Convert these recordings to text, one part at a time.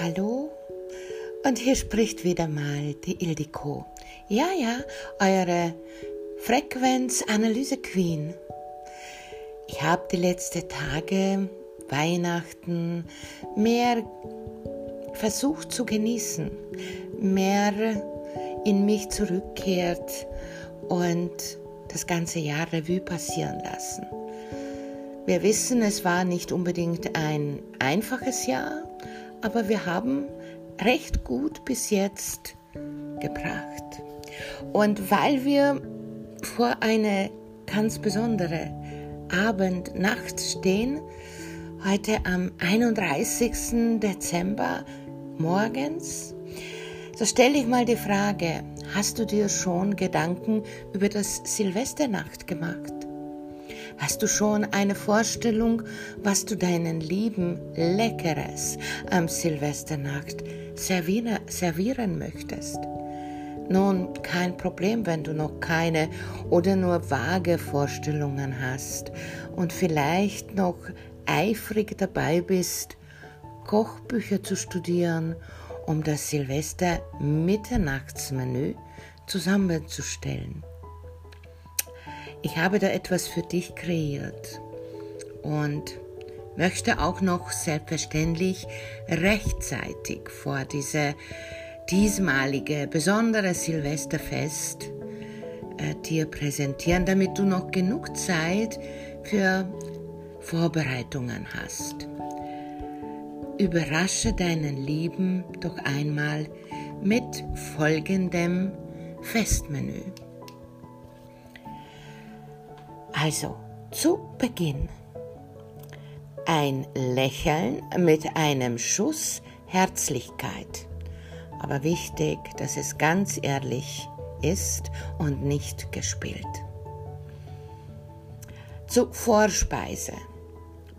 Hallo und hier spricht wieder mal die Ildiko. Ja, ja, eure Frequenzanalyse-Queen. Ich habe die letzten Tage, Weihnachten, mehr versucht zu genießen, mehr in mich zurückkehrt und das ganze Jahr Revue passieren lassen. Wir wissen, es war nicht unbedingt ein einfaches Jahr, aber wir haben recht gut bis jetzt gebracht. Und weil wir vor einer ganz besondere Abend-Nacht stehen, heute am 31. Dezember morgens, so stelle ich mal die Frage, hast du dir schon Gedanken über das Silvesternacht gemacht? Hast du schon eine Vorstellung, was du deinen Lieben Leckeres am Silvesternacht servieren, möchtest? Nun, kein Problem, wenn du noch keine oder nur vage Vorstellungen hast und vielleicht noch eifrig dabei bist, Kochbücher zu studieren, um das Silvester-Mitternachtsmenü zusammenzustellen. Ich habe da etwas für dich kreiert und möchte auch noch selbstverständlich rechtzeitig vor diese diesmalige besondere Silvesterfest äh, dir präsentieren, damit du noch genug Zeit für Vorbereitungen hast. Überrasche deinen Lieben doch einmal mit folgendem Festmenü. Also, zu Beginn. Ein Lächeln mit einem Schuss Herzlichkeit. Aber wichtig, dass es ganz ehrlich ist und nicht gespielt. Zu Vorspeise.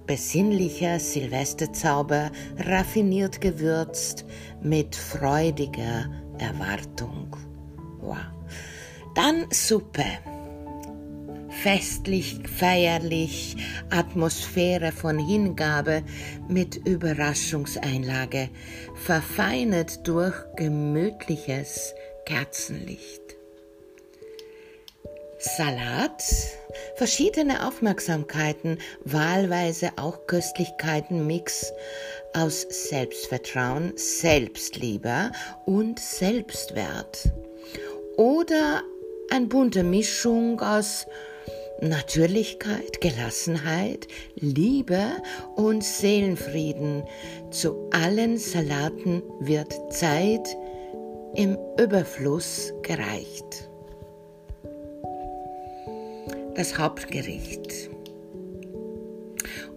Besinnlicher Silvesterzauber, raffiniert gewürzt mit freudiger Erwartung. Wow. Dann Suppe festlich, feierlich, Atmosphäre von Hingabe mit Überraschungseinlage, verfeinert durch gemütliches Kerzenlicht. Salat, verschiedene Aufmerksamkeiten, wahlweise auch Köstlichkeiten, Mix aus Selbstvertrauen, Selbstliebe und Selbstwert. Oder eine bunte Mischung aus Natürlichkeit, Gelassenheit, Liebe und Seelenfrieden. Zu allen Salaten wird Zeit im Überfluss gereicht. Das Hauptgericht.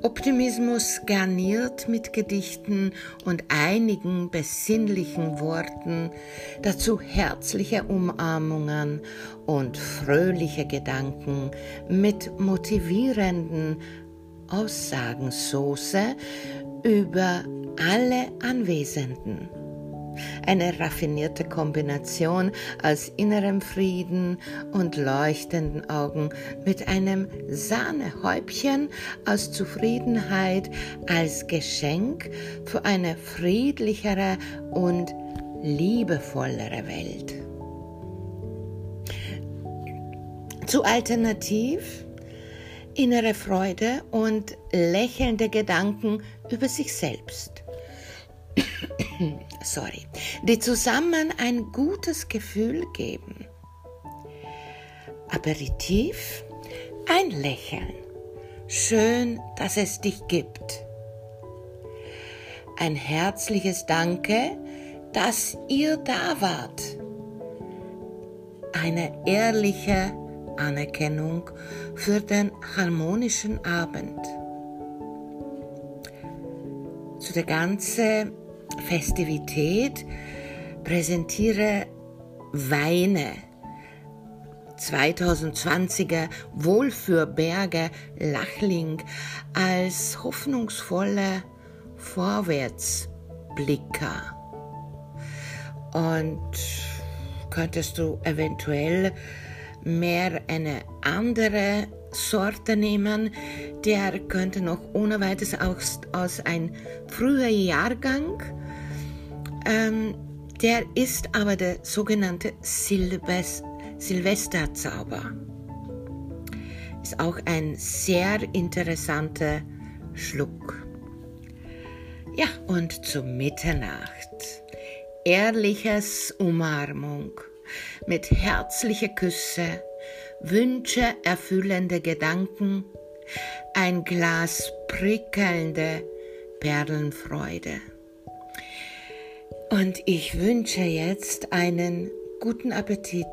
Optimismus garniert mit Gedichten und einigen besinnlichen Worten, dazu herzliche Umarmungen und fröhliche Gedanken mit motivierenden Aussagensoße über alle Anwesenden. Eine raffinierte Kombination aus innerem Frieden und leuchtenden Augen mit einem Sahnehäubchen aus Zufriedenheit als Geschenk für eine friedlichere und liebevollere Welt. Zu alternativ innere Freude und lächelnde Gedanken über sich selbst sorry, die zusammen ein gutes Gefühl geben. Aperitif, ein Lächeln. Schön, dass es dich gibt. Ein herzliches Danke, dass ihr da wart. Eine ehrliche Anerkennung für den harmonischen Abend. Zu der ganzen Festivität präsentiere Weine. 2020er Wohlführberger Lachling als hoffnungsvolle Vorwärtsblicker. Und könntest du eventuell mehr eine andere Sorte nehmen, der könnte noch ohne weiteres aus, aus ein früher Jahrgang Ähm, der ist aber der sogenannte Silvest Silvesterzauber. Ist auch ein sehr interessanter Schluck. Ja, und zur Mitternacht. Ehrliches Umarmung mit herzlicher Küsse, Wünsche erfüllende Gedanken, ein Glas prickelnde Perlenfreude. Und ich wünsche jetzt einen guten Appetit,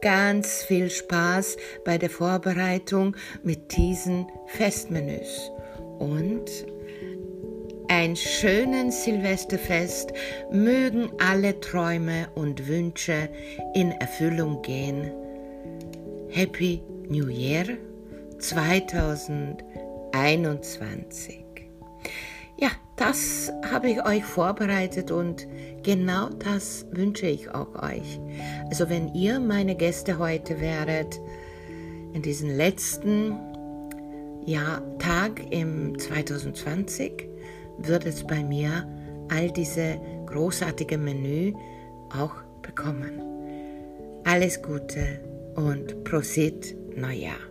ganz viel Spaß bei der Vorbereitung mit diesen Festmenüs und ein schönen Silvesterfest, mögen alle Träume und Wünsche in Erfüllung gehen. Happy New Year 2021. Ja, das habe ich euch vorbereitet und genau das wünsche ich auch euch. Also wenn ihr meine Gäste heute wäret, in diesen letzten ja, Tag im 2020, wird es bei mir all diese großartige Menü auch bekommen. Alles Gute und Prosit Neujahr.